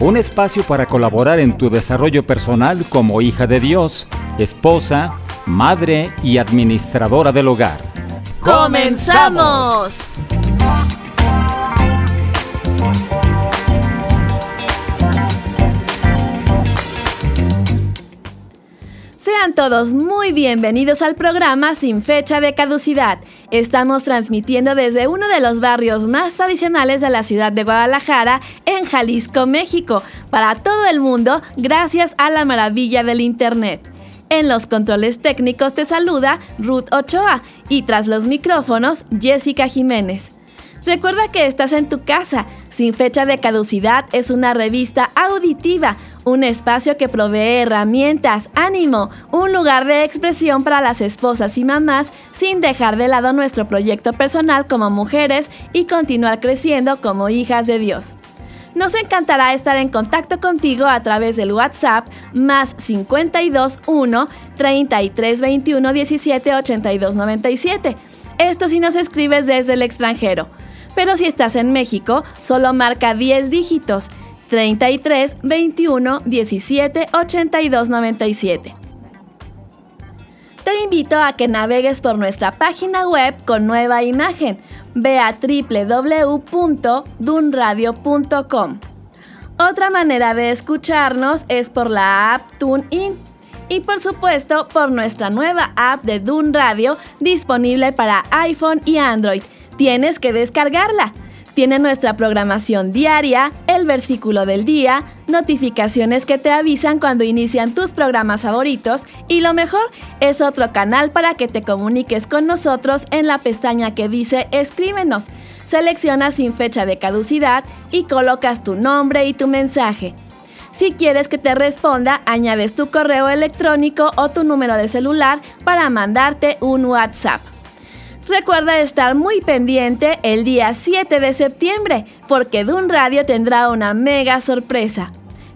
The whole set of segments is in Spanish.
un espacio para colaborar en tu desarrollo personal como hija de Dios, esposa, madre y administradora del hogar. ¡Comenzamos! Sean todos muy bienvenidos al programa Sin Fecha de Caducidad. Estamos transmitiendo desde uno de los barrios más tradicionales de la ciudad de Guadalajara, en Jalisco, México, para todo el mundo, gracias a la maravilla del Internet. En los controles técnicos te saluda Ruth Ochoa y tras los micrófonos Jessica Jiménez. Recuerda que estás en tu casa. Sin fecha de caducidad es una revista auditiva, un espacio que provee herramientas, ánimo, un lugar de expresión para las esposas y mamás sin dejar de lado nuestro proyecto personal como mujeres y continuar creciendo como hijas de Dios. Nos encantará estar en contacto contigo a través del WhatsApp más 52 1 33 21 17 82 97. Esto si nos escribes desde el extranjero. Pero si estás en México, solo marca 10 dígitos 33 21 17 82 97. Te invito a que navegues por nuestra página web con nueva imagen. Ve a www.dunradio.com. Otra manera de escucharnos es por la app TuneIn y por supuesto por nuestra nueva app de Dun Radio disponible para iPhone y Android tienes que descargarla. Tiene nuestra programación diaria, el versículo del día, notificaciones que te avisan cuando inician tus programas favoritos y lo mejor es otro canal para que te comuniques con nosotros en la pestaña que dice Escríbenos. Seleccionas sin fecha de caducidad y colocas tu nombre y tu mensaje. Si quieres que te responda, añades tu correo electrónico o tu número de celular para mandarte un WhatsApp. Recuerda estar muy pendiente el día 7 de septiembre, porque Dun Radio tendrá una mega sorpresa.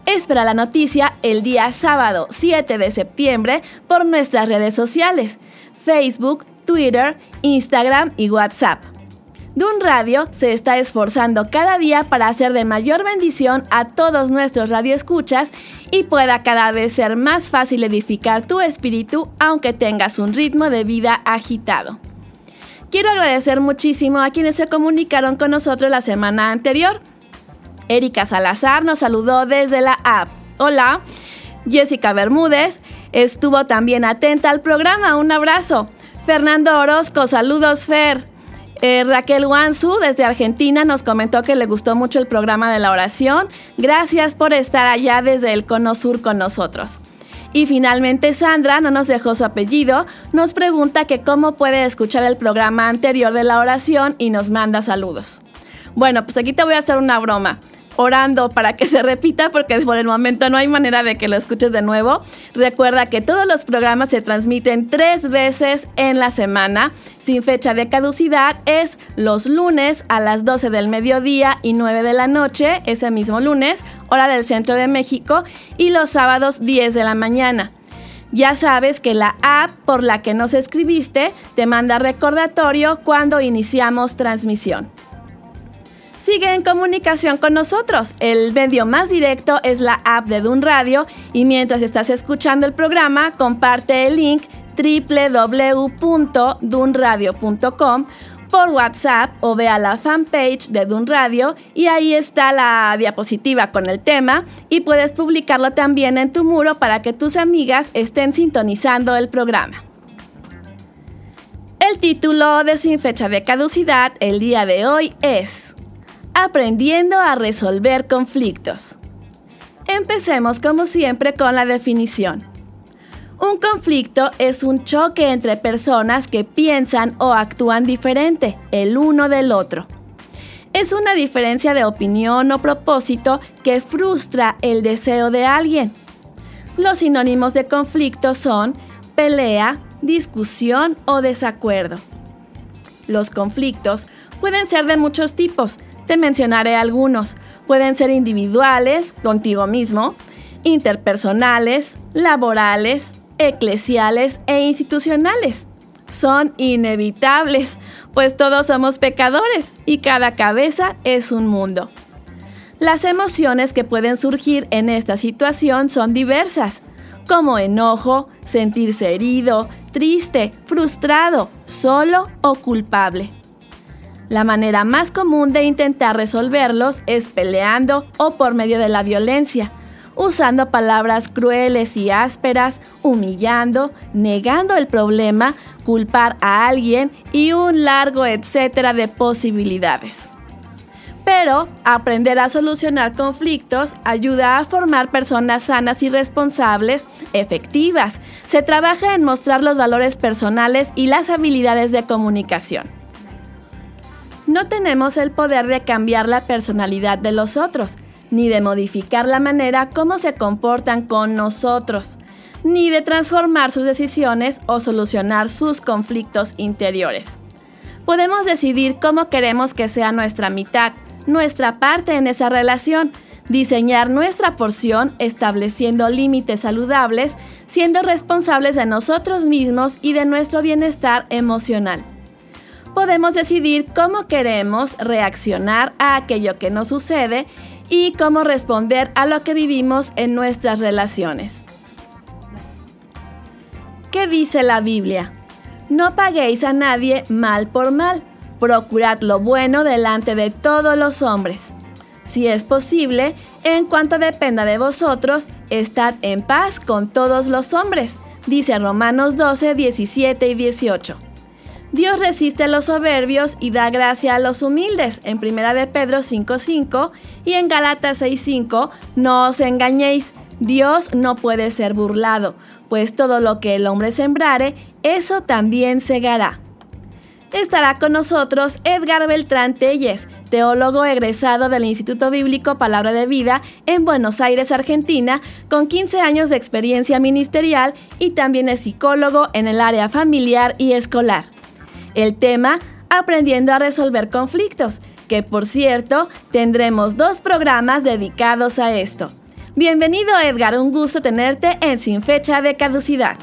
Espera la noticia el día sábado 7 de septiembre por nuestras redes sociales, Facebook, Twitter, Instagram y WhatsApp. Dun Radio se está esforzando cada día para hacer de mayor bendición a todos nuestros radioescuchas y pueda cada vez ser más fácil edificar tu espíritu aunque tengas un ritmo de vida agitado. Quiero agradecer muchísimo a quienes se comunicaron con nosotros la semana anterior. Erika Salazar nos saludó desde la app. Hola. Jessica Bermúdez estuvo también atenta al programa. Un abrazo. Fernando Orozco, saludos Fer. Eh, Raquel Wansu desde Argentina nos comentó que le gustó mucho el programa de la oración. Gracias por estar allá desde el Cono Sur con nosotros. Y finalmente Sandra, no nos dejó su apellido, nos pregunta que cómo puede escuchar el programa anterior de la oración y nos manda saludos. Bueno, pues aquí te voy a hacer una broma orando para que se repita porque por el momento no hay manera de que lo escuches de nuevo. Recuerda que todos los programas se transmiten tres veces en la semana sin fecha de caducidad. Es los lunes a las 12 del mediodía y 9 de la noche, ese mismo lunes, hora del centro de México, y los sábados 10 de la mañana. Ya sabes que la app por la que nos escribiste te manda recordatorio cuando iniciamos transmisión sigue en comunicación con nosotros. El medio más directo es la app de Dun Radio y mientras estás escuchando el programa, comparte el link www.dunradio.com por WhatsApp o ve a la fanpage de Dun Radio y ahí está la diapositiva con el tema y puedes publicarlo también en tu muro para que tus amigas estén sintonizando el programa. El título de Sin Fecha de Caducidad el día de hoy es Aprendiendo a resolver conflictos. Empecemos como siempre con la definición. Un conflicto es un choque entre personas que piensan o actúan diferente el uno del otro. Es una diferencia de opinión o propósito que frustra el deseo de alguien. Los sinónimos de conflicto son pelea, discusión o desacuerdo. Los conflictos pueden ser de muchos tipos, te mencionaré algunos. Pueden ser individuales, contigo mismo, interpersonales, laborales, eclesiales e institucionales. Son inevitables, pues todos somos pecadores y cada cabeza es un mundo. Las emociones que pueden surgir en esta situación son diversas, como enojo, sentirse herido, triste, frustrado, solo o culpable. La manera más común de intentar resolverlos es peleando o por medio de la violencia, usando palabras crueles y ásperas, humillando, negando el problema, culpar a alguien y un largo etcétera de posibilidades. Pero aprender a solucionar conflictos ayuda a formar personas sanas y responsables, efectivas. Se trabaja en mostrar los valores personales y las habilidades de comunicación. No tenemos el poder de cambiar la personalidad de los otros, ni de modificar la manera como se comportan con nosotros, ni de transformar sus decisiones o solucionar sus conflictos interiores. Podemos decidir cómo queremos que sea nuestra mitad, nuestra parte en esa relación, diseñar nuestra porción estableciendo límites saludables, siendo responsables de nosotros mismos y de nuestro bienestar emocional podemos decidir cómo queremos reaccionar a aquello que nos sucede y cómo responder a lo que vivimos en nuestras relaciones. ¿Qué dice la Biblia? No paguéis a nadie mal por mal, procurad lo bueno delante de todos los hombres. Si es posible, en cuanto dependa de vosotros, estad en paz con todos los hombres, dice Romanos 12, 17 y 18. Dios resiste a los soberbios y da gracia a los humildes, en 1 de Pedro 5.5 y en Galatas 6.5, no os engañéis, Dios no puede ser burlado, pues todo lo que el hombre sembrare, eso también segará. Estará con nosotros Edgar Beltrán Telles, teólogo egresado del Instituto Bíblico Palabra de Vida en Buenos Aires, Argentina, con 15 años de experiencia ministerial y también es psicólogo en el área familiar y escolar. El tema, aprendiendo a resolver conflictos, que por cierto, tendremos dos programas dedicados a esto. Bienvenido Edgar, un gusto tenerte en Sin Fecha de Caducidad.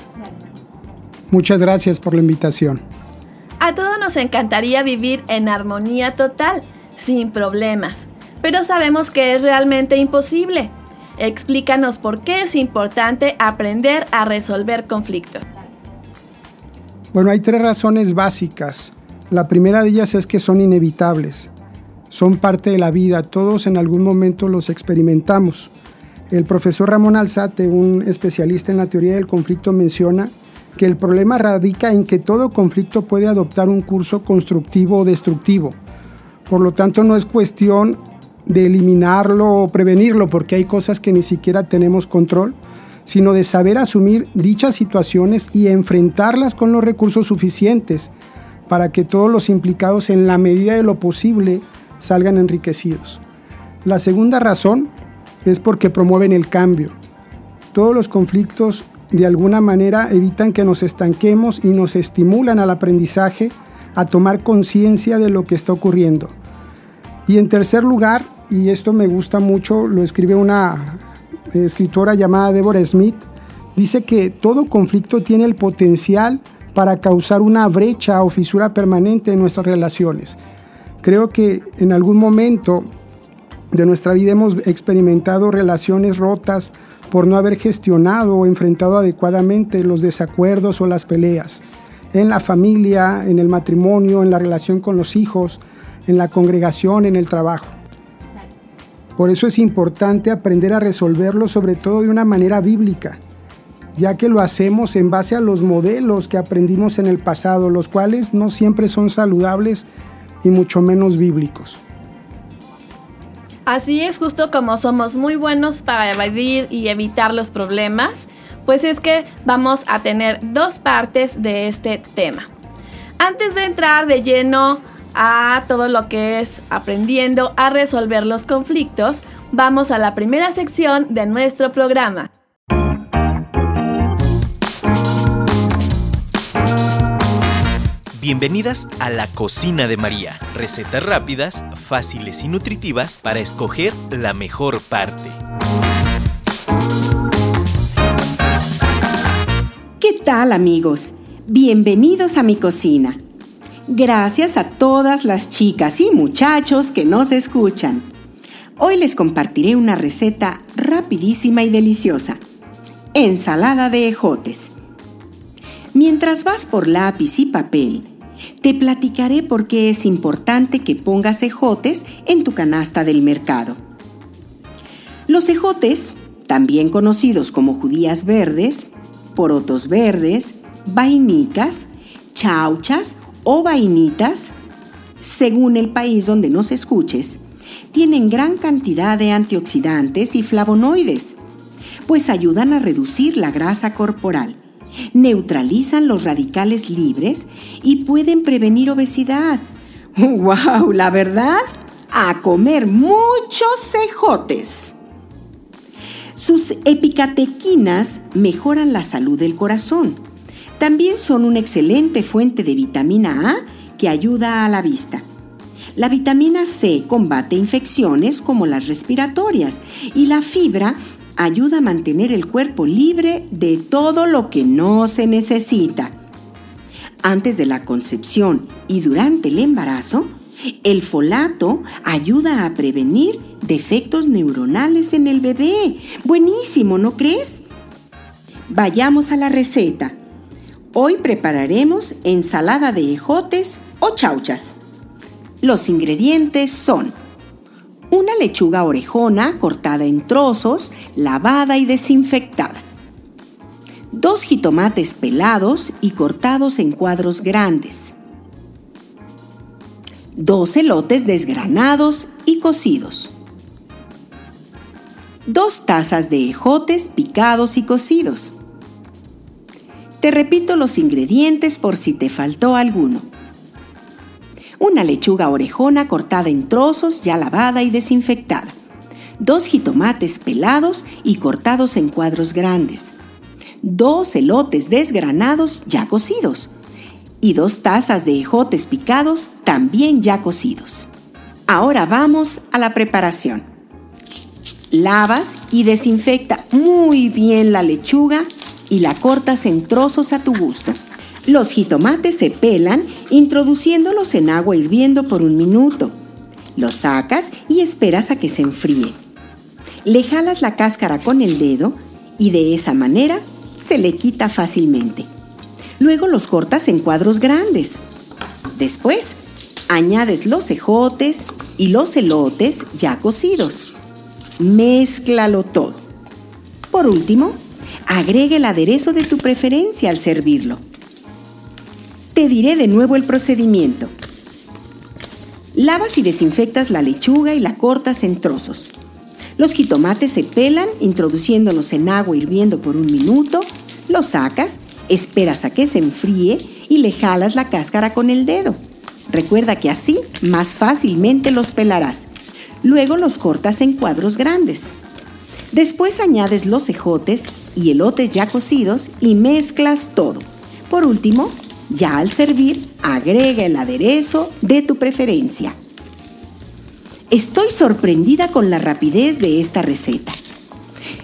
Muchas gracias por la invitación. A todos nos encantaría vivir en armonía total, sin problemas, pero sabemos que es realmente imposible. Explícanos por qué es importante aprender a resolver conflictos. Bueno, hay tres razones básicas. La primera de ellas es que son inevitables. Son parte de la vida, todos en algún momento los experimentamos. El profesor Ramón Alzate, un especialista en la teoría del conflicto, menciona que el problema radica en que todo conflicto puede adoptar un curso constructivo o destructivo. Por lo tanto, no es cuestión de eliminarlo o prevenirlo, porque hay cosas que ni siquiera tenemos control, sino de saber asumir dichas situaciones y enfrentarlas con los recursos suficientes para que todos los implicados en la medida de lo posible salgan enriquecidos. La segunda razón es porque promueven el cambio. Todos los conflictos de alguna manera evitan que nos estanquemos y nos estimulan al aprendizaje, a tomar conciencia de lo que está ocurriendo. Y en tercer lugar, y esto me gusta mucho, lo escribe una escritora llamada Deborah Smith, dice que todo conflicto tiene el potencial para causar una brecha o fisura permanente en nuestras relaciones. Creo que en algún momento de nuestra vida hemos experimentado relaciones rotas por no haber gestionado o enfrentado adecuadamente los desacuerdos o las peleas en la familia, en el matrimonio, en la relación con los hijos, en la congregación, en el trabajo. Por eso es importante aprender a resolverlo sobre todo de una manera bíblica, ya que lo hacemos en base a los modelos que aprendimos en el pasado, los cuales no siempre son saludables y mucho menos bíblicos. Así es, justo como somos muy buenos para evadir y evitar los problemas, pues es que vamos a tener dos partes de este tema. Antes de entrar de lleno a todo lo que es aprendiendo a resolver los conflictos, vamos a la primera sección de nuestro programa. Bienvenidas a la Cocina de María. Recetas rápidas, fáciles y nutritivas para escoger la mejor parte. ¿Qué tal amigos? Bienvenidos a mi cocina. Gracias a todas las chicas y muchachos que nos escuchan. Hoy les compartiré una receta rapidísima y deliciosa. Ensalada de ejotes. Mientras vas por lápiz y papel, te platicaré por qué es importante que pongas ejotes en tu canasta del mercado. Los ejotes, también conocidos como judías verdes, porotos verdes, vainicas, chauchas o vainitas, según el país donde nos escuches, tienen gran cantidad de antioxidantes y flavonoides, pues ayudan a reducir la grasa corporal neutralizan los radicales libres y pueden prevenir obesidad. ¡Wow! La verdad, a comer muchos cejotes. Sus epicatequinas mejoran la salud del corazón. También son una excelente fuente de vitamina A que ayuda a la vista. La vitamina C combate infecciones como las respiratorias y la fibra ayuda a mantener el cuerpo libre de todo lo que no se necesita. Antes de la concepción y durante el embarazo, el folato ayuda a prevenir defectos neuronales en el bebé. Buenísimo, ¿no crees? Vayamos a la receta. Hoy prepararemos ensalada de ejotes o chauchas. Los ingredientes son una lechuga orejona cortada en trozos, lavada y desinfectada. Dos jitomates pelados y cortados en cuadros grandes. Dos elotes desgranados y cocidos. Dos tazas de ejotes picados y cocidos. Te repito los ingredientes por si te faltó alguno una lechuga orejona cortada en trozos ya lavada y desinfectada, dos jitomates pelados y cortados en cuadros grandes, dos elotes desgranados ya cocidos y dos tazas de ejotes picados también ya cocidos. Ahora vamos a la preparación. Lavas y desinfecta muy bien la lechuga y la cortas en trozos a tu gusto. Los jitomates se pelan introduciéndolos en agua hirviendo por un minuto. Los sacas y esperas a que se enfríe. Le jalas la cáscara con el dedo y de esa manera se le quita fácilmente. Luego los cortas en cuadros grandes. Después, añades los cejotes y los elotes ya cocidos. Mézclalo todo. Por último, agregue el aderezo de tu preferencia al servirlo. Te diré de nuevo el procedimiento. Lavas y desinfectas la lechuga y la cortas en trozos. Los jitomates se pelan introduciéndolos en agua hirviendo por un minuto, los sacas, esperas a que se enfríe y le jalas la cáscara con el dedo. Recuerda que así más fácilmente los pelarás. Luego los cortas en cuadros grandes. Después añades los cejotes y elotes ya cocidos y mezclas todo. Por último, ya al servir, agrega el aderezo de tu preferencia. Estoy sorprendida con la rapidez de esta receta.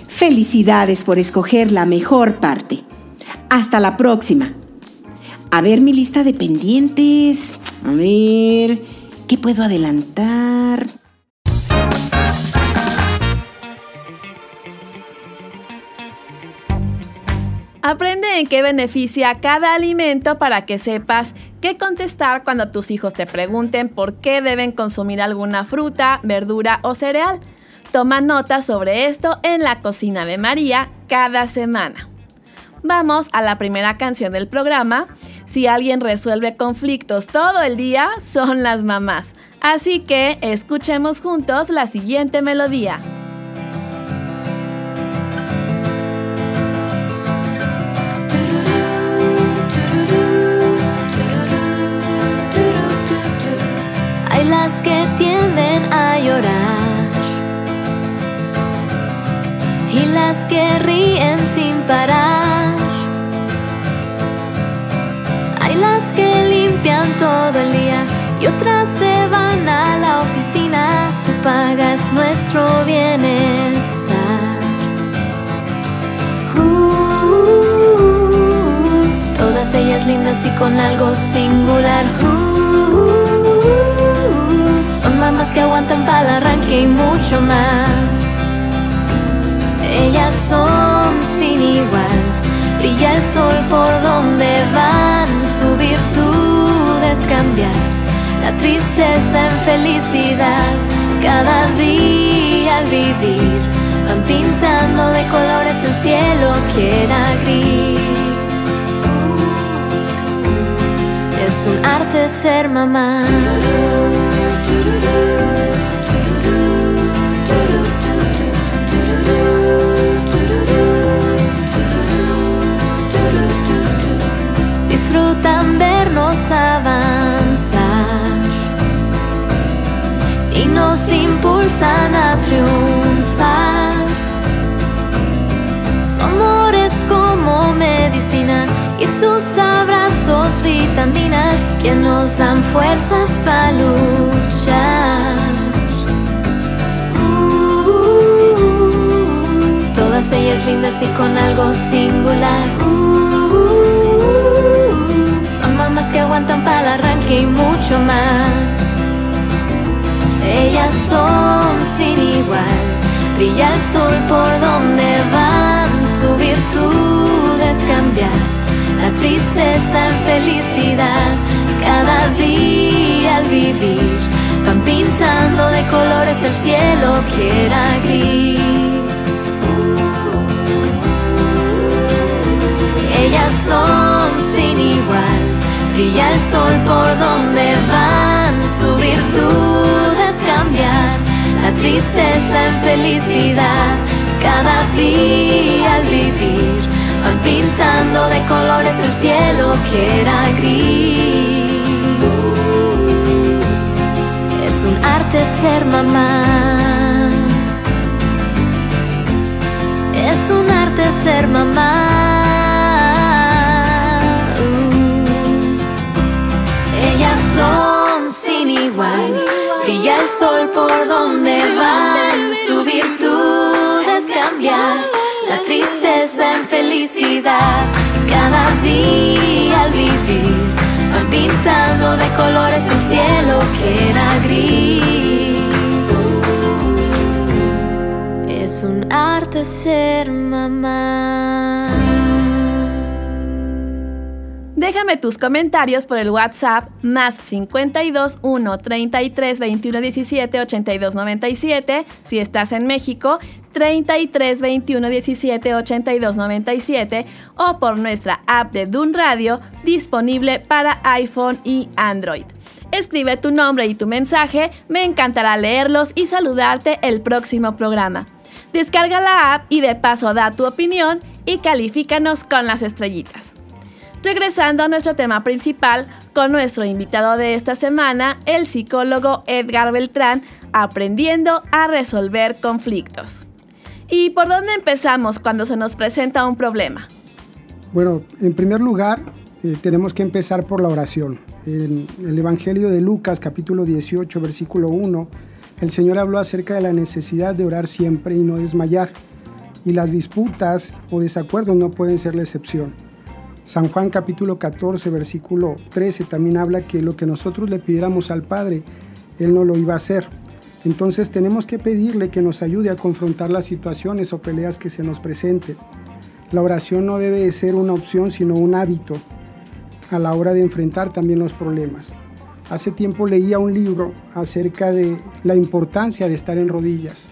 Felicidades por escoger la mejor parte. Hasta la próxima. A ver mi lista de pendientes. A ver, ¿qué puedo adelantar? Aprende en qué beneficia cada alimento para que sepas qué contestar cuando tus hijos te pregunten por qué deben consumir alguna fruta, verdura o cereal. Toma nota sobre esto en la cocina de María cada semana. Vamos a la primera canción del programa. Si alguien resuelve conflictos todo el día, son las mamás. Así que escuchemos juntos la siguiente melodía. las que tienden a llorar y las que ríen sin parar. Hay las que limpian todo el día y otras se van a la oficina. Su paga es nuestro bienestar. Uh, todas ellas lindas y con algo singular. Uh son mamás que aguantan para el arranque y mucho más. Ellas son sin igual, brilla el sol por donde van, su virtud es cambiar la tristeza en felicidad, cada día al vivir, van pintando de colores el cielo que era gris. Es un arte ser mamá. Disfrutan vernos avanzar y nos impulsan a triunfar. Su amor es como medicina y sus abrazos vitaminas que nos dan fuerzas para luchar. todas ellas lindas y con algo singular. Que aguantan para el arranque y mucho más. Ellas son sin igual, brilla el sol por donde van, su virtud es cambiar. La tristeza en felicidad, cada día al vivir, van pintando de colores el cielo que era gris. Ellas son sin igual, brilla el sol por donde van, su virtud es cambiar la tristeza en felicidad, cada día al vivir van pintando de colores el cielo que era gris. Es un arte ser mamá. Es un arte ser mamá. Sol por donde van. Su virtud es cambiar la tristeza en felicidad, cada día al vivir, van pintando de colores el cielo que era gris. Es un arte ser mamá. Déjame tus comentarios por el WhatsApp más 52 1 33 21 17 82 97 si estás en México 33 21 17 82 97 o por nuestra app de Dun Radio disponible para iPhone y Android. Escribe tu nombre y tu mensaje, me encantará leerlos y saludarte el próximo programa. Descarga la app y de paso da tu opinión y califícanos con las estrellitas. Regresando a nuestro tema principal con nuestro invitado de esta semana, el psicólogo Edgar Beltrán, aprendiendo a resolver conflictos. ¿Y por dónde empezamos cuando se nos presenta un problema? Bueno, en primer lugar, eh, tenemos que empezar por la oración. En el Evangelio de Lucas, capítulo 18, versículo 1, el Señor habló acerca de la necesidad de orar siempre y no desmayar. Y las disputas o desacuerdos no pueden ser la excepción. San Juan capítulo 14, versículo 13 también habla que lo que nosotros le pidiéramos al Padre, Él no lo iba a hacer. Entonces tenemos que pedirle que nos ayude a confrontar las situaciones o peleas que se nos presenten. La oración no debe ser una opción, sino un hábito a la hora de enfrentar también los problemas. Hace tiempo leía un libro acerca de la importancia de estar en rodillas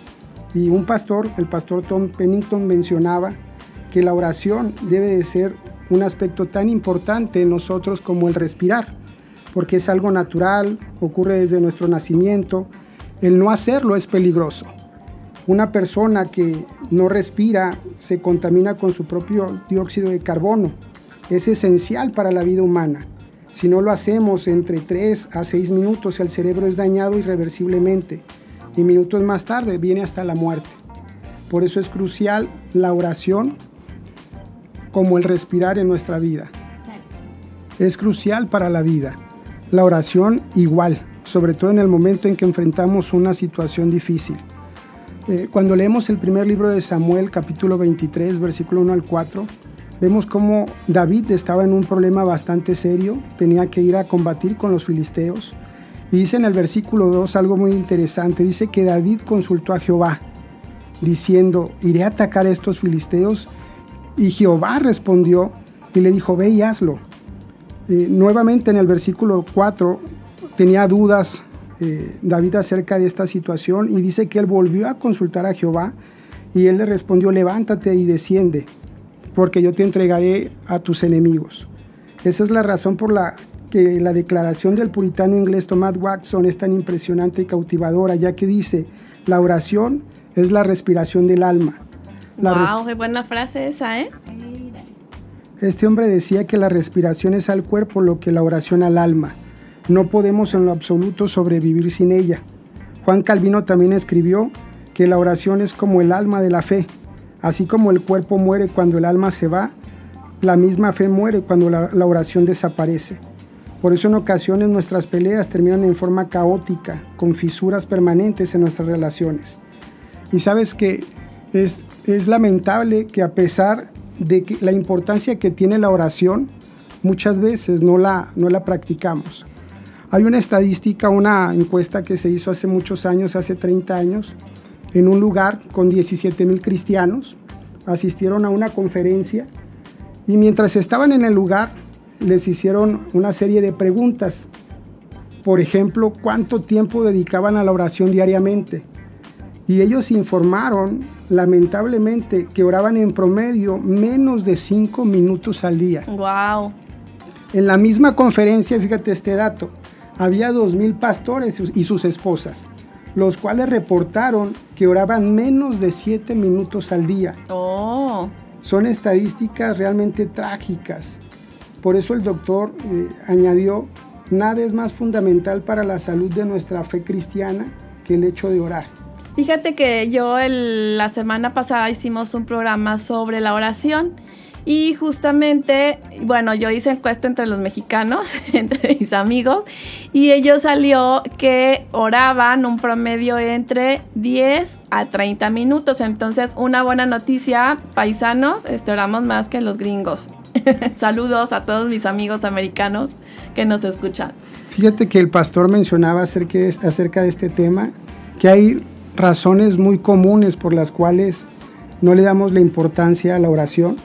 y un pastor, el pastor Tom Pennington, mencionaba que la oración debe de ser un aspecto tan importante en nosotros como el respirar, porque es algo natural, ocurre desde nuestro nacimiento. El no hacerlo es peligroso. Una persona que no respira se contamina con su propio dióxido de carbono. Es esencial para la vida humana. Si no lo hacemos entre 3 a 6 minutos, el cerebro es dañado irreversiblemente y minutos más tarde viene hasta la muerte. Por eso es crucial la oración como el respirar en nuestra vida. Es crucial para la vida. La oración igual, sobre todo en el momento en que enfrentamos una situación difícil. Eh, cuando leemos el primer libro de Samuel, capítulo 23, versículo 1 al 4, vemos cómo David estaba en un problema bastante serio, tenía que ir a combatir con los filisteos. Y dice en el versículo 2 algo muy interesante, dice que David consultó a Jehová, diciendo, iré a atacar a estos filisteos. Y Jehová respondió y le dijo, ve y hazlo. Eh, nuevamente en el versículo 4 tenía dudas eh, David acerca de esta situación y dice que él volvió a consultar a Jehová y él le respondió, levántate y desciende, porque yo te entregaré a tus enemigos. Esa es la razón por la que la declaración del puritano inglés Thomas Watson es tan impresionante y cautivadora, ya que dice, la oración es la respiración del alma. Wow, qué buena frase esa, ¿eh? Este hombre decía que la respiración es al cuerpo lo que la oración al alma. No podemos en lo absoluto sobrevivir sin ella. Juan Calvino también escribió que la oración es como el alma de la fe. Así como el cuerpo muere cuando el alma se va, la misma fe muere cuando la, la oración desaparece. Por eso en ocasiones nuestras peleas terminan en forma caótica, con fisuras permanentes en nuestras relaciones. Y sabes que es, lamentable que a pesar de que la importancia que tiene la oración, muchas veces no la, no la practicamos. Hay una estadística, una encuesta que se hizo hace muchos años, hace 30 años, en un lugar con 17 mil cristianos. Asistieron a una conferencia y mientras estaban en el lugar les hicieron una serie de preguntas. Por ejemplo, ¿cuánto tiempo dedicaban a la oración diariamente? Y ellos informaron, lamentablemente, que oraban en promedio menos de cinco minutos al día. Wow. En la misma conferencia, fíjate este dato, había dos mil pastores y sus esposas, los cuales reportaron que oraban menos de siete minutos al día. Oh. Son estadísticas realmente trágicas. Por eso el doctor eh, añadió, nada es más fundamental para la salud de nuestra fe cristiana que el hecho de orar. Fíjate que yo la semana pasada hicimos un programa sobre la oración y justamente, bueno, yo hice encuesta entre los mexicanos, entre mis amigos, y ellos salió que oraban un promedio entre 10 a 30 minutos. Entonces, una buena noticia, paisanos, este, oramos más que los gringos. Saludos a todos mis amigos americanos que nos escuchan. Fíjate que el pastor mencionaba acerca de, acerca de este tema, que hay razones muy comunes por las cuales no le damos la importancia a la oración.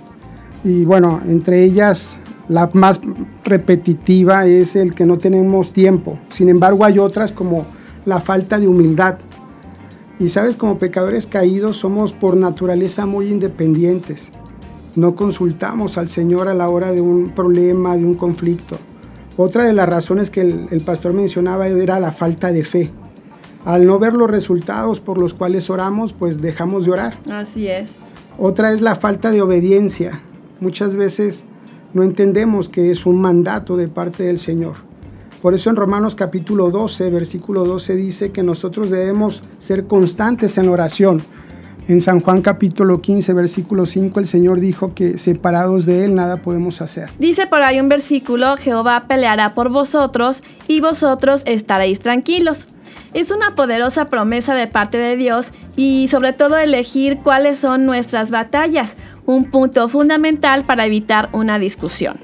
Y bueno, entre ellas la más repetitiva es el que no tenemos tiempo. Sin embargo, hay otras como la falta de humildad. Y sabes, como pecadores caídos somos por naturaleza muy independientes. No consultamos al Señor a la hora de un problema, de un conflicto. Otra de las razones que el, pastor mencionaba era la falta de fe al no ver los resultados por los cuales oramos, pues dejamos de orar. Así es. Otra es la falta de obediencia. Muchas veces no entendemos que es un mandato de parte del Señor. Por eso en Romanos capítulo 12, versículo 12 dice que nosotros debemos ser constantes en la oración. En San Juan capítulo 15, versículo 5, el Señor dijo que separados de Él nada podemos hacer. Dice por ahí un versículo, Jehová peleará por vosotros y vosotros estaréis tranquilos. Es una poderosa promesa de parte de Dios y sobre todo elegir cuáles son nuestras batallas, un punto fundamental para evitar una discusión.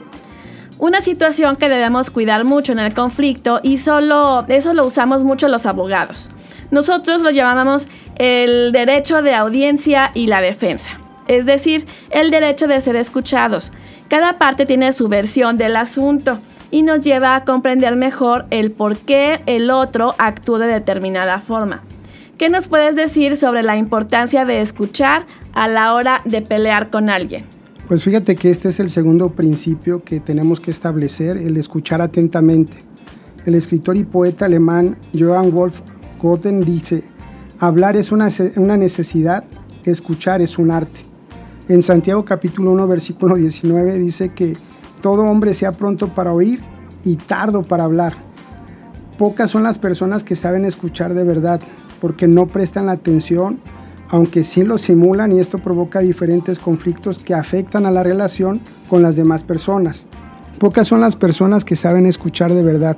Una situación que debemos cuidar mucho en el conflicto y solo eso lo usamos mucho los abogados. Nosotros lo llamamos el derecho de audiencia y la defensa, es decir, el derecho de ser escuchados. Cada parte tiene su versión del asunto y nos lleva a comprender mejor el por qué el otro actúa de determinada forma. ¿Qué nos puedes decir sobre la importancia de escuchar a la hora de pelear con alguien? Pues fíjate que este es el segundo principio que tenemos que establecer, el escuchar atentamente. El escritor y poeta alemán Johann Wolf Goten dice, hablar es una, una necesidad, escuchar es un arte. En Santiago capítulo 1 versículo 19 dice que todo hombre sea pronto para oír y tardo para hablar. Pocas son las personas que saben escuchar de verdad, porque no prestan la atención, aunque sí lo simulan y esto provoca diferentes conflictos que afectan a la relación con las demás personas. Pocas son las personas que saben escuchar de verdad.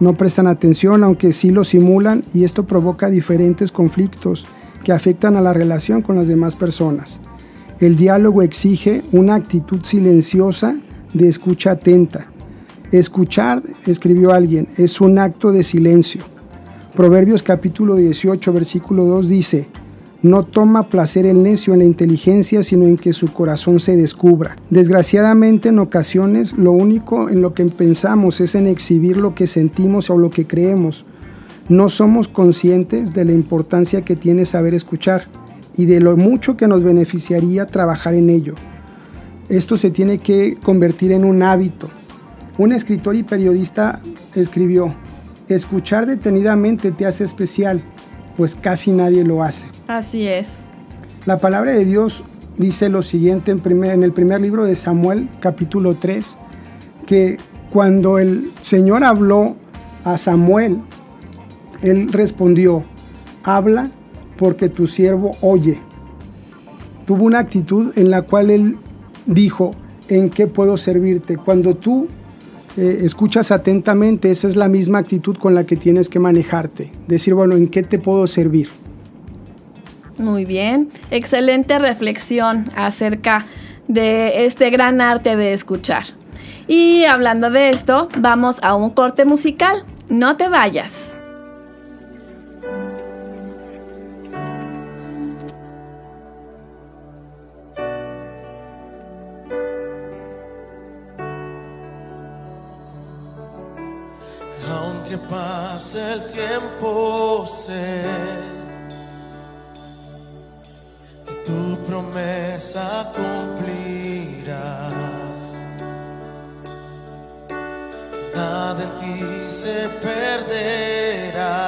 No prestan atención, aunque sí lo simulan y esto provoca diferentes conflictos que afectan a la relación con las demás personas. El diálogo exige una actitud silenciosa de escucha atenta. Escuchar, escribió alguien, es un acto de silencio. Proverbios capítulo 18, versículo 2 dice, no toma placer el necio en la inteligencia, sino en que su corazón se descubra. Desgraciadamente, en ocasiones, lo único en lo que pensamos es en exhibir lo que sentimos o lo que creemos. No somos conscientes de la importancia que tiene saber escuchar y de lo mucho que nos beneficiaría trabajar en ello. Esto se tiene que convertir en un hábito. Un escritor y periodista escribió, escuchar detenidamente te hace especial, pues casi nadie lo hace. Así es. La palabra de Dios dice lo siguiente en, primer, en el primer libro de Samuel, capítulo 3, que cuando el Señor habló a Samuel, él respondió, habla porque tu siervo oye. Tuvo una actitud en la cual él dijo, ¿en qué puedo servirte? Cuando tú eh, escuchas atentamente, esa es la misma actitud con la que tienes que manejarte. Decir, bueno, ¿en qué te puedo servir? Muy bien, excelente reflexión acerca de este gran arte de escuchar. Y hablando de esto, vamos a un corte musical. No te vayas. El tiempo, sé que tu promesa cumplirás. Nada en ti se perderá.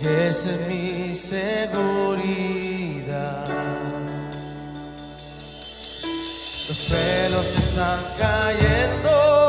Y es mi seguridad. Los pelos están cayendo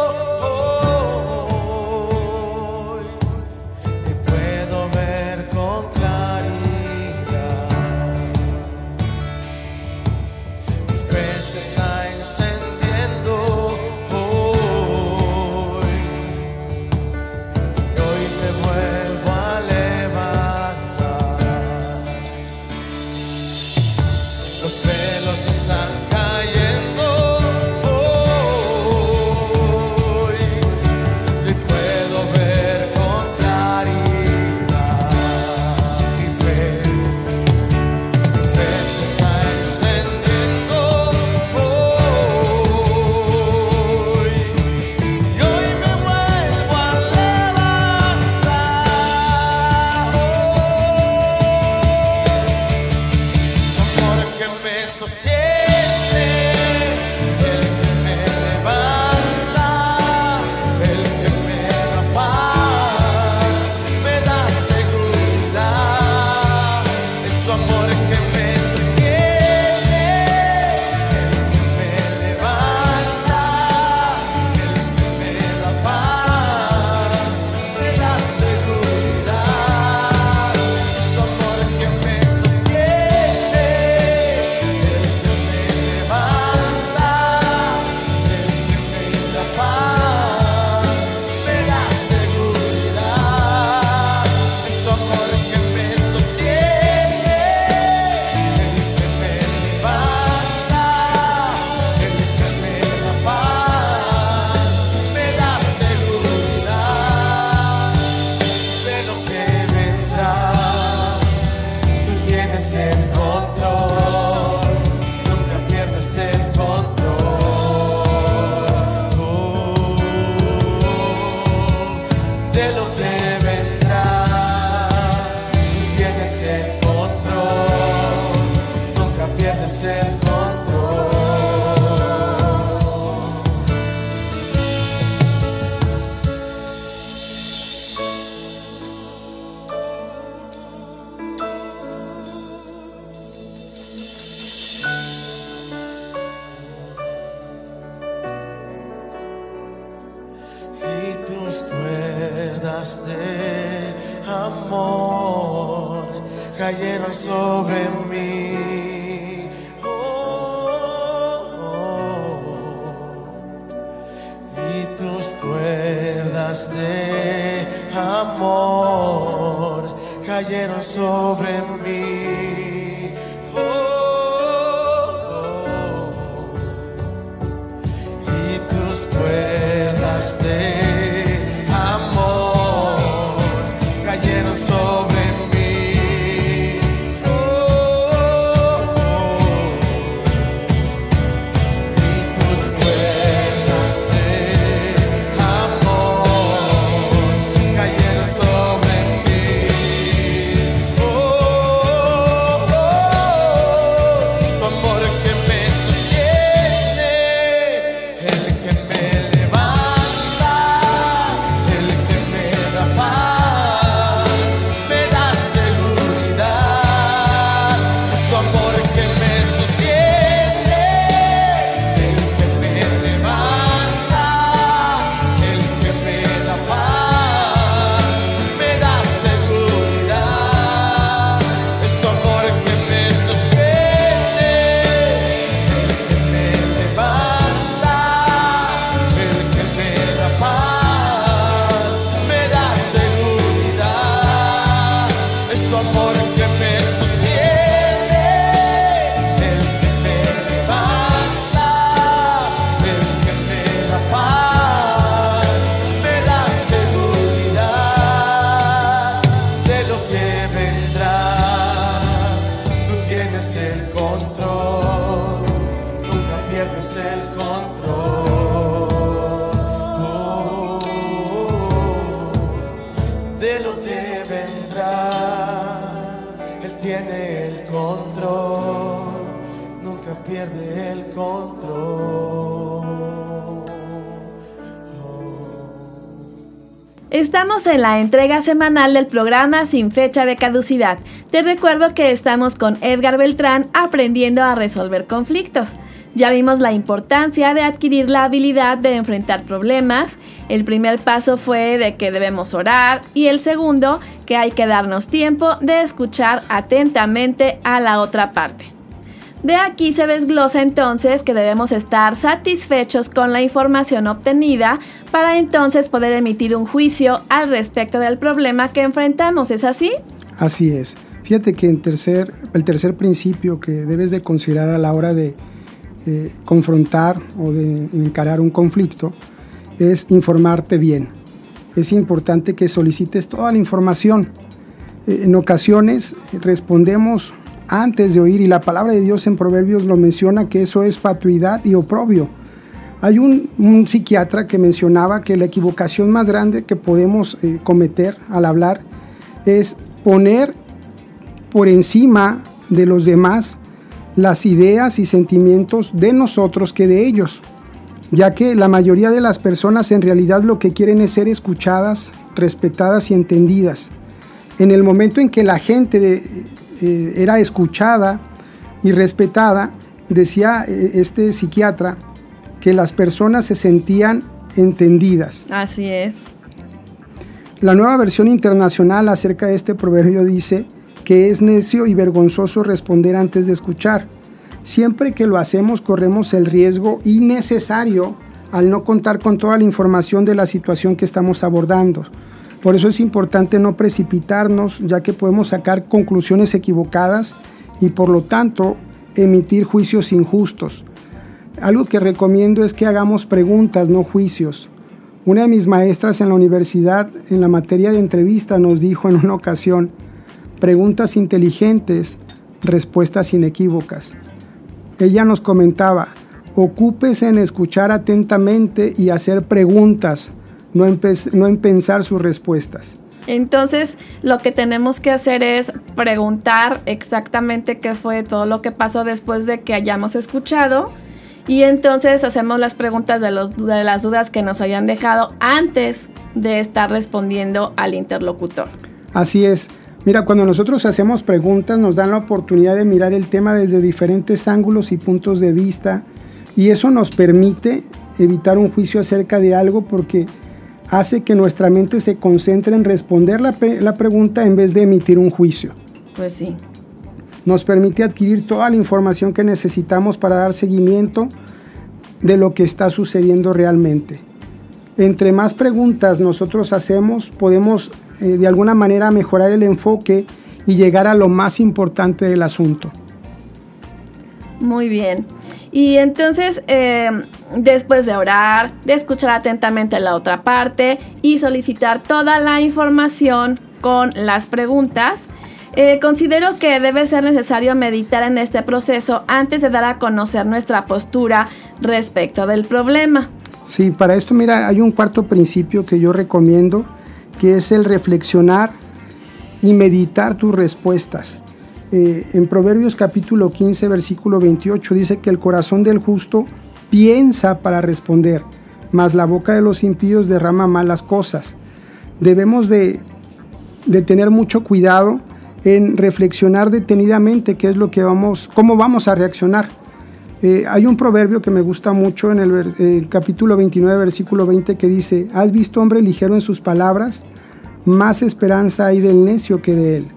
en la entrega semanal del programa Sin Fecha de Caducidad. Te recuerdo que estamos con Edgar Beltrán aprendiendo a resolver conflictos. Ya vimos la importancia de adquirir la habilidad de enfrentar problemas. El primer paso fue de que debemos orar y el segundo que hay que darnos tiempo de escuchar atentamente a la otra parte. De aquí se desglosa entonces que debemos estar satisfechos con la información obtenida para entonces poder emitir un juicio al respecto del problema que enfrentamos. ¿Es así? Así es. Fíjate que en tercer, el tercer principio que debes de considerar a la hora de eh, confrontar o de encarar un conflicto es informarte bien. Es importante que solicites toda la información. Eh, en ocasiones respondemos antes de oír y la palabra de Dios en Proverbios lo menciona que eso es fatuidad y oprobio. Hay un, psiquiatra que mencionaba que la equivocación más grande que podemos eh, cometer al hablar es poner por encima de los demás las ideas y sentimientos de nosotros que de ellos, ya que la mayoría de las personas en realidad lo que quieren es ser escuchadas, respetadas y entendidas. En el momento en que la gente de, eh, era escuchada y respetada, decía eh, este psiquiatra que las personas se sentían entendidas. Así es. La nueva versión internacional acerca de este proverbio dice que es necio y vergonzoso responder antes de escuchar. Siempre que lo hacemos corremos el riesgo innecesario al no contar con toda la información de la situación que estamos abordando. Por eso es importante no precipitarnos, ya que podemos sacar conclusiones equivocadas y por lo tanto emitir juicios injustos. Algo que recomiendo es que hagamos preguntas, no juicios. Una de mis maestras en la universidad, en la materia de entrevista, nos dijo en una ocasión, preguntas inteligentes, respuestas inequívocas. Ella nos comentaba, ocúpese en escuchar atentamente y hacer preguntas, no en, no en pensar sus respuestas. Entonces, lo que tenemos que hacer es preguntar exactamente qué fue todo lo que pasó después de que hayamos escuchado. Y entonces hacemos las preguntas de, los, de las dudas que nos hayan dejado antes de estar respondiendo al interlocutor. Así es. Mira, cuando nosotros hacemos preguntas nos dan la oportunidad de mirar el tema desde diferentes ángulos y puntos de vista y eso nos permite evitar un juicio acerca de algo porque hace que nuestra mente se concentre en responder la, la, pregunta en vez de emitir un juicio. Pues sí. Nos permite adquirir toda la información que necesitamos para dar seguimiento de lo que está sucediendo realmente. Entre más preguntas nosotros hacemos, podemos eh, de alguna manera mejorar el enfoque y llegar a lo más importante del asunto. Muy bien. Y entonces, eh, después de orar, de escuchar atentamente la otra parte y solicitar toda la información con las preguntas, eh, considero que debe ser necesario meditar en este proceso antes de dar a conocer nuestra postura respecto del problema. Sí, para esto, mira, hay un cuarto principio que yo recomiendo, que es el reflexionar y meditar tus respuestas. Eh, en Proverbios capítulo 15, versículo 28 dice que el corazón del justo piensa para responder, mas la boca de los impíos derrama malas cosas. Debemos de, de tener mucho cuidado en reflexionar detenidamente qué es lo que vamos, cómo vamos a reaccionar. Eh, hay un proverbio que me gusta mucho en el, eh, capítulo 29, versículo 20, que dice, ¿has visto hombre ligero en sus palabras? Más esperanza hay del necio que de él.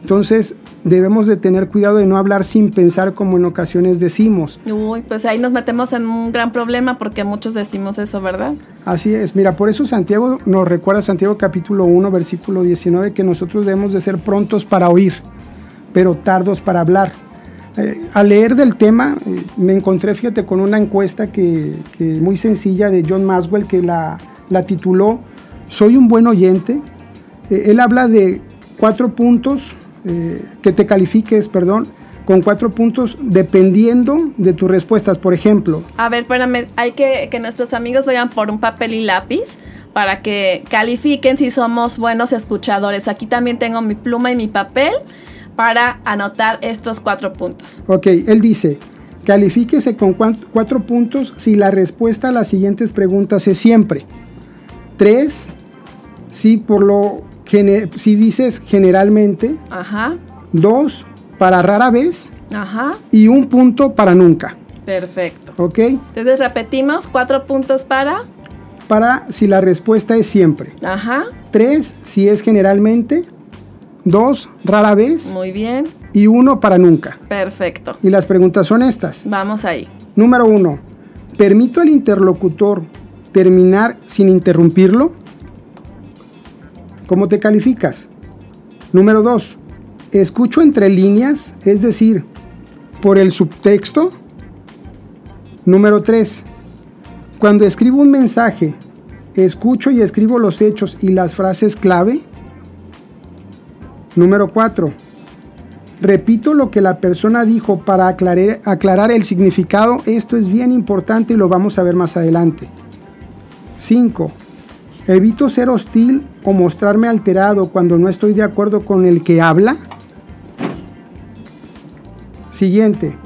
Entonces, debemos de tener cuidado de no hablar sin pensar como en ocasiones decimos. Uy, pues ahí nos metemos en un gran problema porque muchos decimos eso, ¿verdad? Así es, mira, por eso Santiago nos recuerda Santiago capítulo 1, versículo 19, que nosotros debemos de ser prontos para oír, pero tardos para hablar. Eh, al leer del tema, eh, me encontré, fíjate, con una encuesta que, que muy sencilla de John Maswell que la, la tituló Soy un buen oyente. Eh, él habla de cuatro puntos eh, que te califiques, perdón, con cuatro puntos dependiendo de tus respuestas. Por ejemplo. A ver, espérame, hay que que nuestros amigos vayan por un papel y lápiz para que califiquen si somos buenos escuchadores. Aquí también tengo mi pluma y mi papel para anotar estos cuatro puntos. Ok, él dice, califíquese con cuatro puntos si la respuesta a las siguientes preguntas es siempre. Tres, si por lo si dices generalmente. Ajá, Dos, para rara vez. ajá, Y un punto para nunca. perfecto. ¿Ok? Entonces repetimos, cuatro puntos para, Para si la respuesta es siempre. ajá, Tres, si es generalmente. Dos, rara vez. muy bien, Y uno para nunca. perfecto. Y las preguntas son estas. Vamos ahí. Número uno, ¿permito al interlocutor terminar sin interrumpirlo? ¿Cómo te calificas? Número dos, ¿escucho entre líneas, es decir, por el subtexto? Número tres, cuando escribo un mensaje, ¿escucho y escribo los hechos y las frases clave? Número cuatro, Repito lo que la persona dijo para aclarar, aclarar el significado. Esto es bien importante y lo vamos a ver más adelante. 5. Evito ser hostil o mostrarme alterado cuando no estoy de acuerdo con el que habla. Siguiente.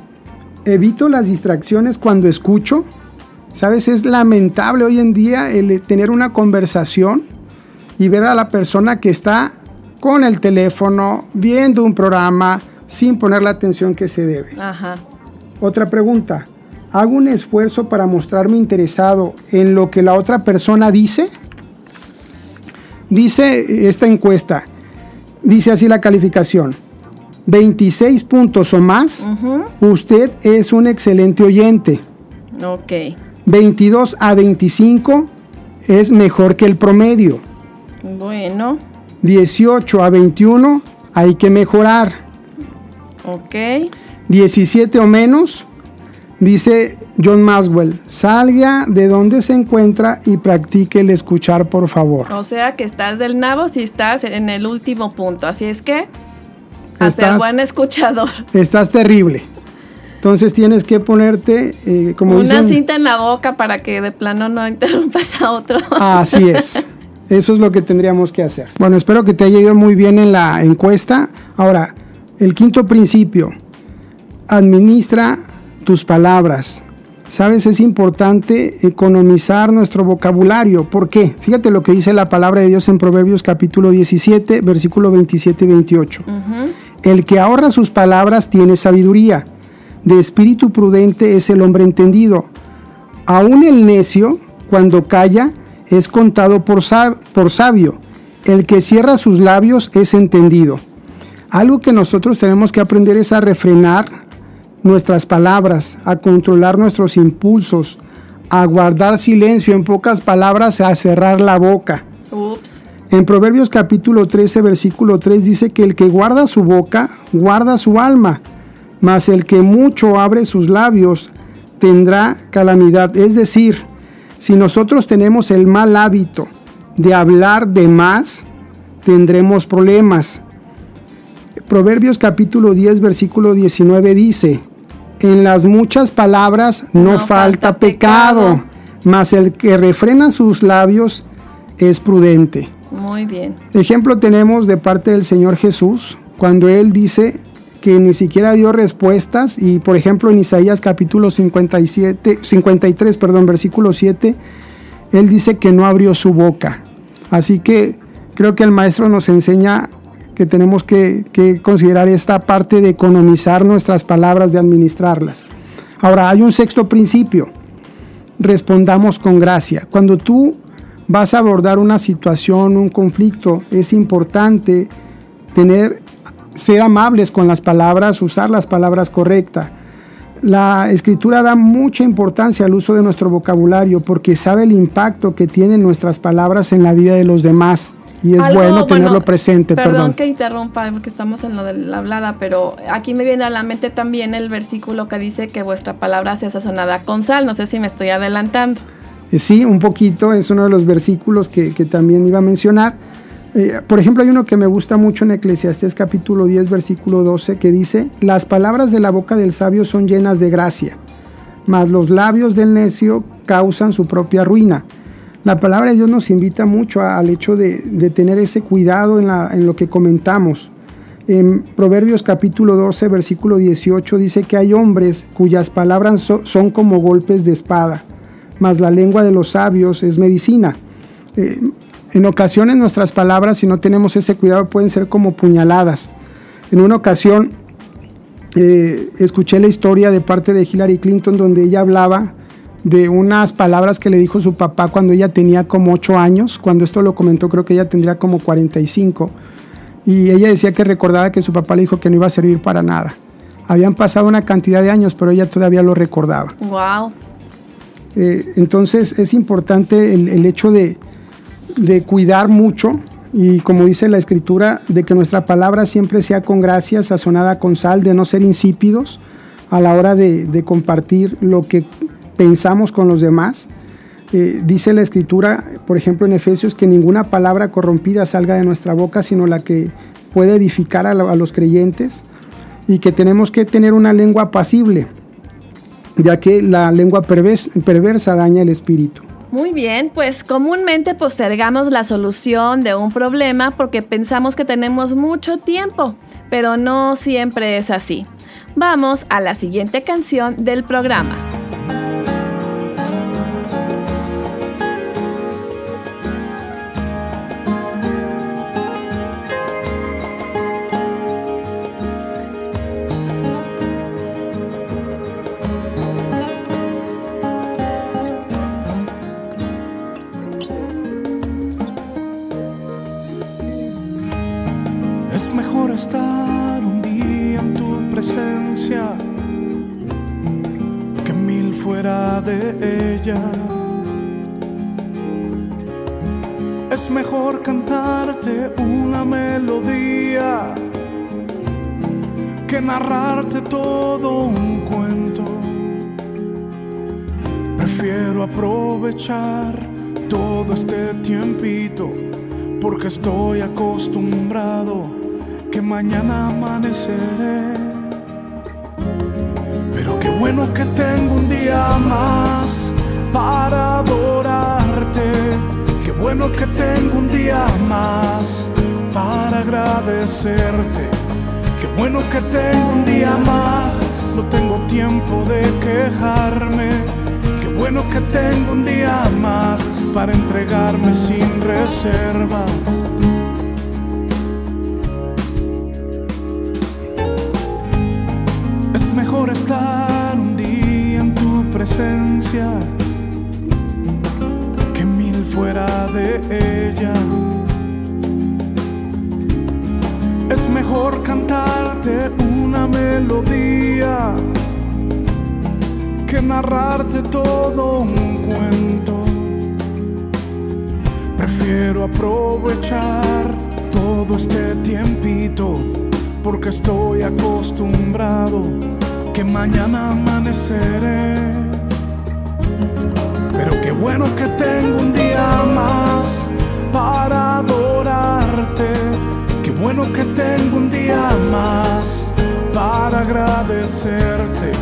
Evito las distracciones cuando escucho. Sabes, es lamentable hoy en día el tener una conversación y ver a la persona que está con el teléfono, viendo un programa, sin poner la atención que se debe. Ajá. Otra pregunta. ¿Hago un esfuerzo para mostrarme interesado en lo que la otra persona dice? Dice esta encuesta, dice así la calificación. 26 puntos o más, usted es un excelente oyente. Ok. 22 a 25 es mejor que el promedio. Bueno. 18 a 21 hay que mejorar. Ok. 17 o menos, dice John Maswell, salga de donde se encuentra y practique el escuchar, por favor. O sea que estás del nabo si estás en el último punto. Así es que Estás- buen escuchador. Estás terrible. Entonces tienes que ponerte, eh, como Una dicen, cinta en la boca para que de plano no interrumpas a otro. así es. Eso es lo que tendríamos que hacer. Bueno, espero que te haya ido muy bien en la encuesta. Ahora, el quinto principio, administra tus palabras. Sabes, es importante economizar nuestro vocabulario. ¿Por qué? Fíjate lo que dice la palabra de Dios en Proverbios capítulo 17, versículo 27 y 28. Ujú. El que ahorra sus palabras tiene sabiduría. De espíritu prudente es el hombre entendido. Aún el necio, cuando calla, es contado por, sab- por sabio. El que cierra sus labios es entendido. Algo que nosotros tenemos que aprender es a refrenar nuestras palabras, a controlar nuestros impulsos, a guardar silencio, en pocas palabras, a cerrar la boca. Ups. En Proverbios capítulo 13, versículo 3 dice que el que guarda su boca, guarda su alma, mas el que mucho abre sus labios, tendrá calamidad. Es decir, si nosotros tenemos el mal hábito de hablar de más, tendremos problemas. Proverbios capítulo 10, versículo 19 dice, en las muchas palabras no, No falta, falta pecado, pecado. mas el que refrena sus labios es prudente. Muy bien. Ejemplo tenemos de parte del Señor Jesús, cuando Él dice que ni siquiera dio respuestas y por ejemplo en Isaías capítulo 57, 53, perdón, versículo 7, Él dice que no abrió su boca. Así que creo que el Maestro nos enseña que tenemos que, considerar esta parte de economizar nuestras palabras, de administrarlas. Ahora, hay un sexto principio, respondamos con gracia. Cuando tú vas a abordar una situación, un conflicto, es importante tener, ser amables con las palabras, usar las palabras correctas. La escritura da mucha importancia al uso de nuestro vocabulario porque sabe el impacto que tienen nuestras palabras en la vida de los demás y es Algo, bueno tenerlo bueno, presente. Perdón, Perdón. que interrumpa porque estamos en lo de la hablada, pero aquí me viene a la mente también el versículo que dice que vuestra palabra sea sazonada con sal. No sé si me estoy adelantando. Eh, Sí, un poquito, es uno de los versículos que, que también iba a mencionar. Eh, por ejemplo, hay uno que me gusta mucho en Eclesiastés capítulo 10, versículo 12, que dice, las palabras de la boca del sabio son llenas de gracia, mas los labios del necio causan su propia ruina. La palabra de Dios nos invita mucho a- al hecho de, tener ese cuidado en, lo que comentamos. En Proverbios capítulo 12, versículo 18 dice que hay hombres cuyas palabras so- son como golpes de espada, mas la lengua de los sabios es medicina. Eh, en ocasiones nuestras palabras, si no tenemos ese cuidado, pueden ser como puñaladas. En una ocasión eh, escuché la historia de parte de Hillary Clinton donde ella hablaba de unas palabras que le dijo su papá cuando ella tenía como 8 años. Cuando esto lo comentó creo que ella tendría como 45. Y ella decía que recordaba que su papá le dijo que no iba a servir para nada. Habían pasado una cantidad de años, pero ella todavía lo recordaba. Wow. Eh, entonces es importante el, el hecho de, de cuidar mucho y como dice la escritura, de que nuestra palabra siempre sea con gracia, sazonada con sal, de no ser insípidos a la hora de, de compartir lo que pensamos con los demás. Eh, dice la escritura, por ejemplo en Efesios, que ninguna palabra corrompida salga de nuestra boca, sino la que puede edificar a, los creyentes y que tenemos que tener una lengua apacible, ya que la lengua pervers- perversa daña el espíritu. Muy bien, pues comúnmente postergamos la solución de un problema porque pensamos que tenemos mucho tiempo, pero no siempre es así. Vamos a la siguiente canción del programa. Pero qué bueno que tengo un día más para adorarte. Qué bueno que tengo un día más para agradecerte. Qué bueno que tengo un día más, no tengo tiempo de quejarme. Qué bueno que tengo un día más para entregarme sin reservas. Es mejor cantarte una melodía que narrarte todo un cuento. Prefiero aprovechar todo este tiempito porque estoy acostumbrado que mañana amaneceré. Pero qué bueno que tengo un día más para adorarte. Bueno que tengo un día más para agradecerte.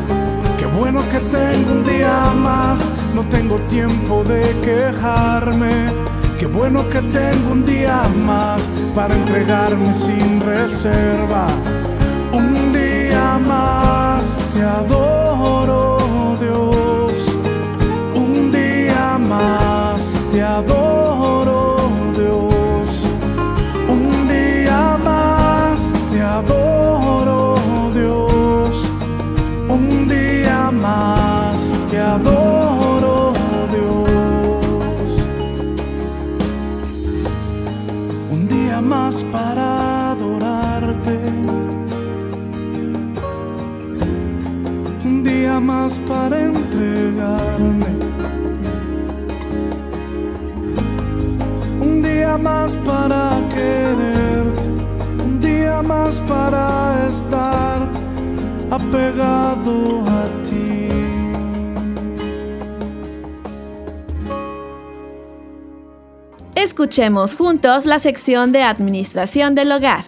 Qué bueno que tengo un día más, no tengo tiempo de quejarme. Qué bueno que tengo un día más para entregarme sin reserva. Un día más te adoro, Dios. Un día más te adoro, Escuchemos juntos la sección de Administración del Hogar.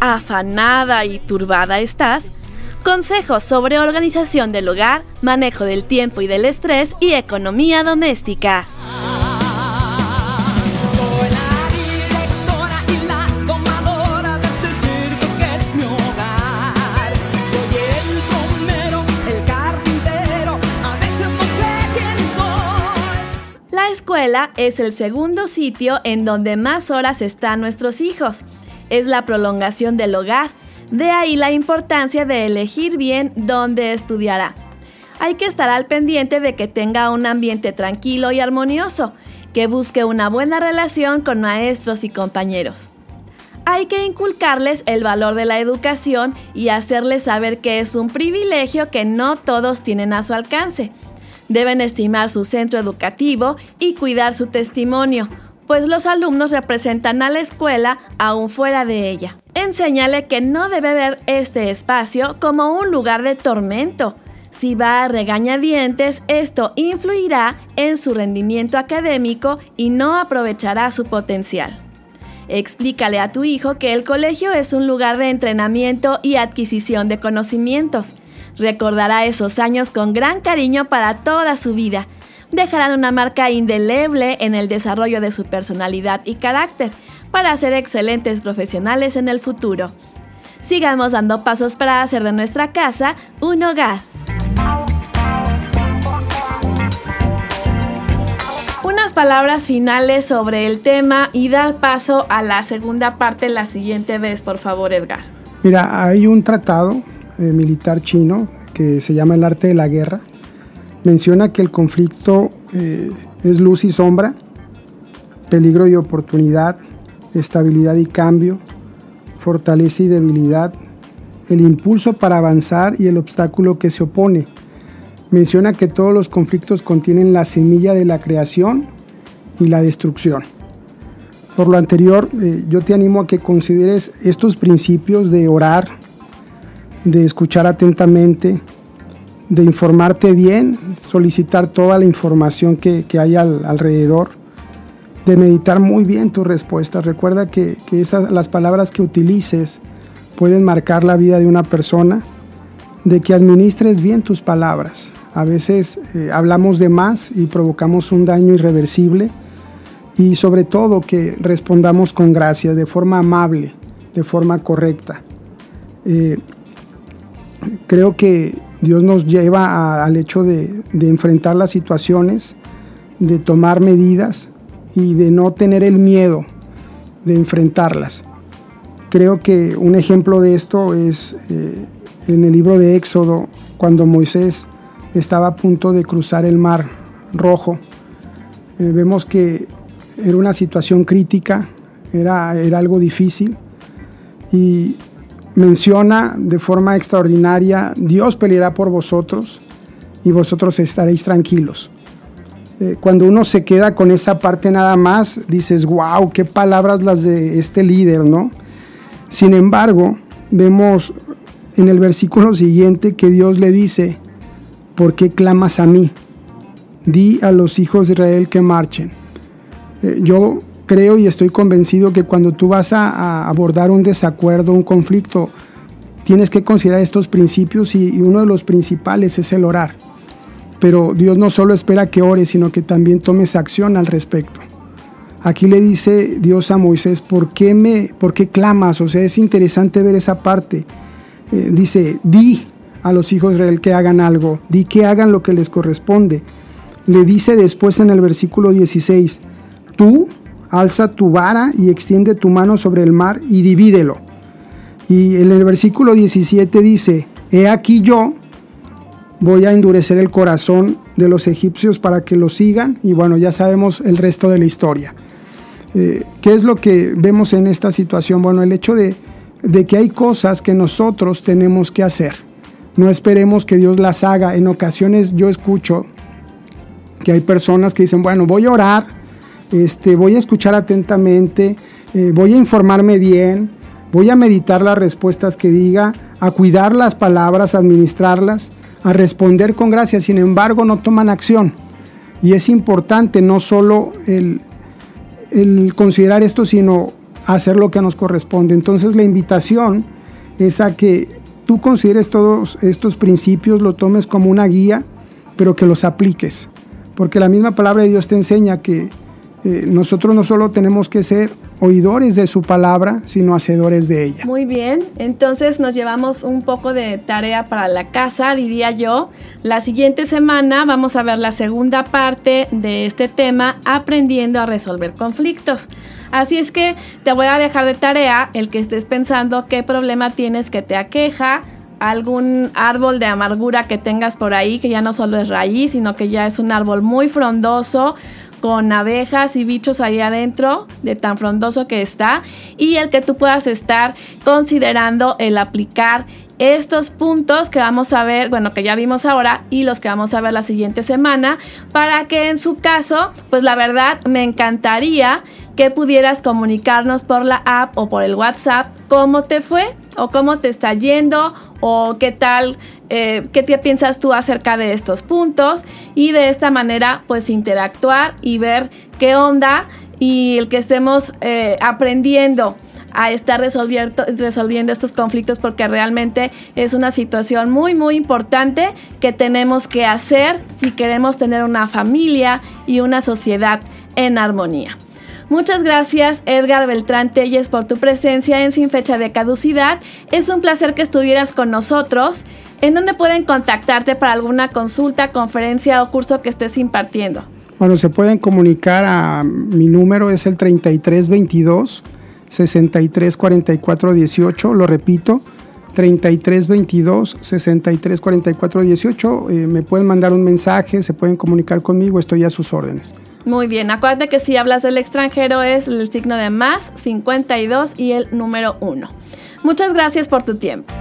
Afanada y turbada estás consejos sobre organización del hogar, manejo del tiempo y del estrés y economía doméstica. La escuela es el segundo sitio en donde más horas están nuestros hijos. Es la prolongación del hogar. De ahí la importancia de elegir bien dónde estudiará. Hay que estar al pendiente de que tenga un ambiente tranquilo y armonioso, que busque una buena relación con maestros y compañeros. Hay que inculcarles el valor de la educación y hacerles saber que es un privilegio que no todos tienen a su alcance. Deben estimar su centro educativo y cuidar su testimonio, pues los alumnos representan a la escuela aún fuera de ella. Enséñale que no debe ver este espacio como un lugar de tormento. Si va a regañadientes, esto influirá en su rendimiento académico y no aprovechará su potencial. Explícale a tu hijo que el colegio es un lugar de entrenamiento y adquisición de conocimientos. Recordará esos años con gran cariño para toda su vida. Dejarán una marca indeleble en el desarrollo de su personalidad y carácter para ser excelentes profesionales en el futuro. Sigamos dando pasos para hacer de nuestra casa un hogar. Unas palabras finales sobre el tema y dar paso a la segunda parte la siguiente vez, por favor, Edgar. Mira, hay un tratado eh, militar chino que se llama El arte de la guerra. Menciona que el conflicto eh, es luz y sombra, peligro y oportunidad, estabilidad y cambio, fortaleza y debilidad, el impulso para avanzar y el obstáculo que se opone. Menciona que todos los conflictos contienen la semilla de la creación y la destrucción. Por lo anterior, eh, yo te animo a que consideres estos principios de orar, de escuchar atentamente, de informarte bien, solicitar toda la información que, que hay al- alrededor, de meditar muy bien tus respuestas. Recuerda que, que esas, las palabras que utilices pueden marcar la vida de una persona, de que administres bien tus palabras. A veces eh, hablamos de más y provocamos un daño irreversible y sobre todo que respondamos con gracia, de forma amable, de forma correcta. Eh, creo que Dios nos lleva a- al hecho de, enfrentar las situaciones, de tomar medidas y de no tener el miedo de enfrentarlas. Creo que un ejemplo de esto es eh, en el libro de Éxodo, cuando Moisés estaba a punto de cruzar el mar rojo. Eh, vemos que era una situación crítica, era, era algo difícil y menciona de forma extraordinaria, Dios peleará por vosotros y vosotros estaréis tranquilos. Eh, cuando uno se queda con esa parte nada más, dices, wow, qué palabras las de este líder, ¿no? Sin embargo, vemos en el versículo siguiente que Dios le dice, ¿por qué clamas a mí? Di a los hijos de Israel que marchen. Eh, yo creo y estoy convencido que cuando tú vas a, abordar un desacuerdo, un conflicto, tienes que considerar estos principios y, y uno de los principales es el orar. Pero Dios no solo espera que ores, sino que también tomes acción al respecto. Aquí le dice Dios a Moisés, ¿por qué, me, por qué clamas? O sea, es interesante ver esa parte. Eh, dice, di a los hijos de Israel que hagan algo, di que hagan lo que les corresponde. Le dice después en el versículo 16, tú alza tu vara y extiende tu mano sobre el mar y divídelo. Y en el versículo 17 dice, he aquí yo voy a endurecer el corazón de los egipcios para que lo sigan y bueno, ya sabemos el resto de la historia. Eh, ¿Qué es lo que vemos en esta situación? Bueno, el hecho de, de que hay cosas que nosotros tenemos que hacer. No esperemos que Dios las haga. En ocasiones yo escucho que hay personas que dicen, bueno, voy a orar, este, voy a escuchar atentamente, eh, voy a informarme bien, voy a meditar las respuestas que diga, a cuidar las palabras, a administrarlas, a responder con gracia. Sin embargo, no toman acción. Y es importante no solo el, el considerar esto, sino hacer lo que nos corresponde. Entonces la invitación es a que tú consideres todos estos principios, lo tomes como una guía, pero que los apliques. Porque la misma palabra de Dios te enseña que eh, nosotros no solo tenemos que ser oidores de su palabra, sino hacedores de ella. Muy bien, entonces nos llevamos un poco de tarea para la casa, diría yo. La siguiente semana vamos a ver la segunda parte de este tema, aprendiendo a resolver conflictos. Así es que te voy a dejar de tarea el que estés pensando qué problema tienes que te aqueja, algún árbol de amargura que tengas por ahí, que ya no solo es raíz, sino que ya es un árbol muy frondoso, con abejas y bichos ahí adentro, de tan frondoso que está, y el que tú puedas estar considerando el aplicar estos puntos que vamos a ver, bueno, que ya vimos ahora y los que vamos a ver la siguiente semana, para que en su caso, pues la verdad me encantaría que pudieras comunicarnos por la app o por el WhatsApp cómo te fue o cómo te está yendo o qué tal, eh, qué te piensas tú acerca de estos puntos y de esta manera pues interactuar y ver qué onda y el que estemos eh, aprendiendo a estar resolviendo, resolviendo estos conflictos porque realmente es una situación muy muy importante que tenemos que hacer si queremos tener una familia y una sociedad en armonía. Muchas gracias Edgar Beltrán Telles por tu presencia en Sin Fecha de Caducidad. Es un placer que estuvieras con nosotros. ¿En dónde pueden contactarte para alguna consulta, conferencia o curso que estés impartiendo? Bueno, se pueden comunicar a mi número, es el 3322 634418, lo repito, 3322 634418. Eh, me pueden mandar un mensaje, se pueden comunicar conmigo, estoy a sus órdenes. Muy bien, acuérdate que si hablas del extranjero es el signo de más 52 y el número 1. Muchas gracias por tu tiempo.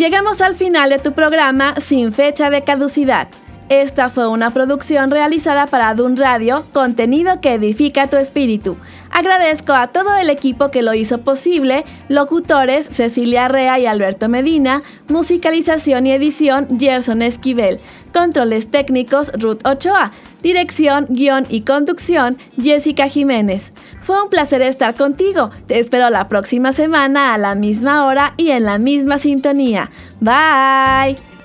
Llegamos al final de tu programa sin fecha de caducidad. Esta fue una producción realizada para Dun Radio, contenido que edifica tu espíritu. Agradezco a todo el equipo que lo hizo posible, locutores Cecilia Rea y Alberto Medina, musicalización y edición Gerson Esquivel, controles técnicos Ruth Ochoa, dirección, guion y conducción Jessica Jiménez. Fue un placer estar contigo, te espero la próxima semana a la misma hora y en la misma sintonía. Bye.